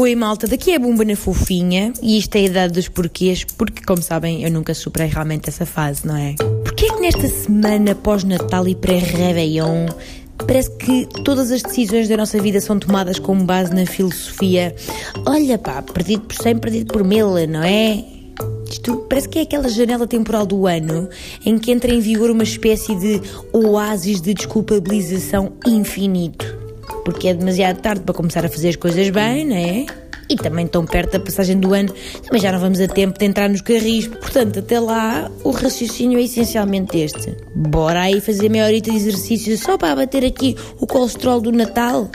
Oi malta, daqui é a Bumba na Fofinha e isto é a idade dos porquês, porque como sabem eu nunca superei realmente essa fase, não é? Porquê é que nesta semana pós-Natal e pré-Réveillon parece que todas as decisões da nossa vida são tomadas com base na filosofia olha pá, perdido por cem, perdido por mil, não é? Isto parece que é aquela janela temporal do ano em que entra em vigor uma espécie de oásis de desculpabilização infinito porque é demasiado tarde para começar a fazer as coisas bem, não é? E também tão perto da passagem do ano, também já não vamos a tempo de entrar nos carris. Portanto, até lá, o raciocínio é essencialmente este. Bora aí fazer meia horita de exercício só para abater aqui o colesterol do Natal?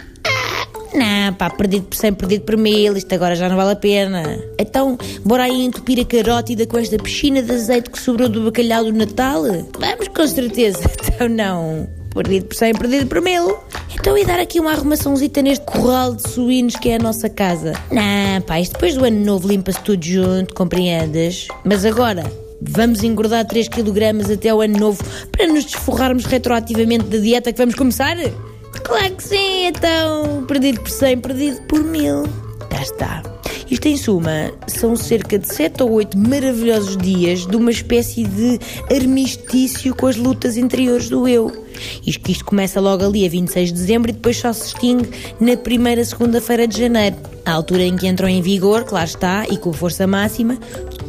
Não, pá, perdido por 100, perdido por mil, isto agora já não vale a pena. Então, bora aí entupir a carótida com esta piscina de azeite que sobrou do bacalhau do Natal? Vamos, com certeza. Então, não. Perdido por 100, perdido por mil. Então, e dar aqui uma arrumaçãozita neste corral de suínos que é a nossa casa? Não, pá, isto depois do ano novo limpa-se tudo junto, compreendes? Mas agora, vamos engordar 3 kg até o ano novo para nos desforrarmos retroativamente da dieta que vamos começar? Claro que sim, então, perdido por 100, perdido por mil. Já está. Isto, em suma, são cerca de 7 ou 8 maravilhosos dias de uma espécie de armistício com as lutas interiores do eu. Isto que isto começa logo ali a 26 de dezembro e depois só se extingue na primeira segunda-feira de janeiro, a altura em que entram em vigor, claro está, e com força máxima,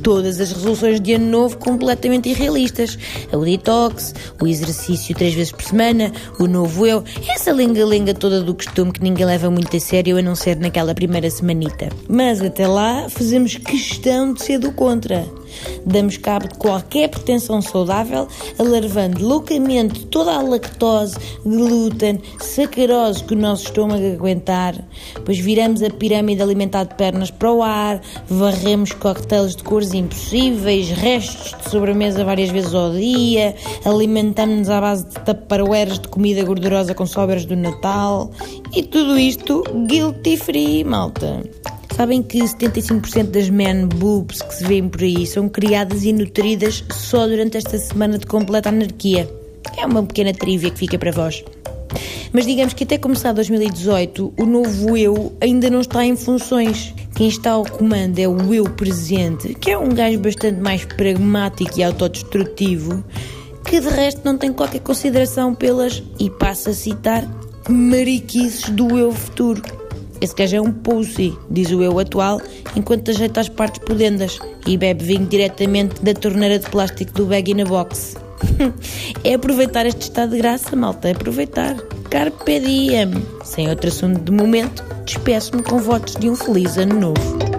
todas as resoluções de ano novo completamente irrealistas. O detox, o exercício três vezes por semana, o novo eu, essa lenga-lenga toda do costume que ninguém leva muito a sério a não ser naquela primeira semanita. Mas até lá fazemos questão de ser do contra damos cabo de qualquer pretensão saudável, alarvando loucamente toda a lactose, glúten, sacarose que o nosso estômago aguentar, pois viramos a pirâmide alimentar de pernas para o ar, varremos coquetéis de cores impossíveis, restos de sobremesa várias vezes ao dia, alimentamos-nos à base de taparoeiras de comida gordurosa com sobras do Natal e tudo isto guilty free, malta. Sabem que 75% das man boobs que se vêem por aí são criadas e nutridas só durante esta semana de completa anarquia. É uma pequena trivia que fica para vós. Mas digamos que até começar 2018, o novo eu ainda não está em funções. Quem está ao comando é o eu presente, que é um gajo bastante mais pragmático e autodestrutivo, que de resto não tem qualquer consideração pelas, e passo a citar, mariquices do eu futuro. Esse gajo é um pussy, diz o eu atual, enquanto ajeita as partes pudendas e bebe vinho diretamente da torneira de plástico do bag na box. é aproveitar este estado de graça, malta, é aproveitar. Carpe diem. Sem outro assunto de momento, despeço-me com votos de um feliz ano novo.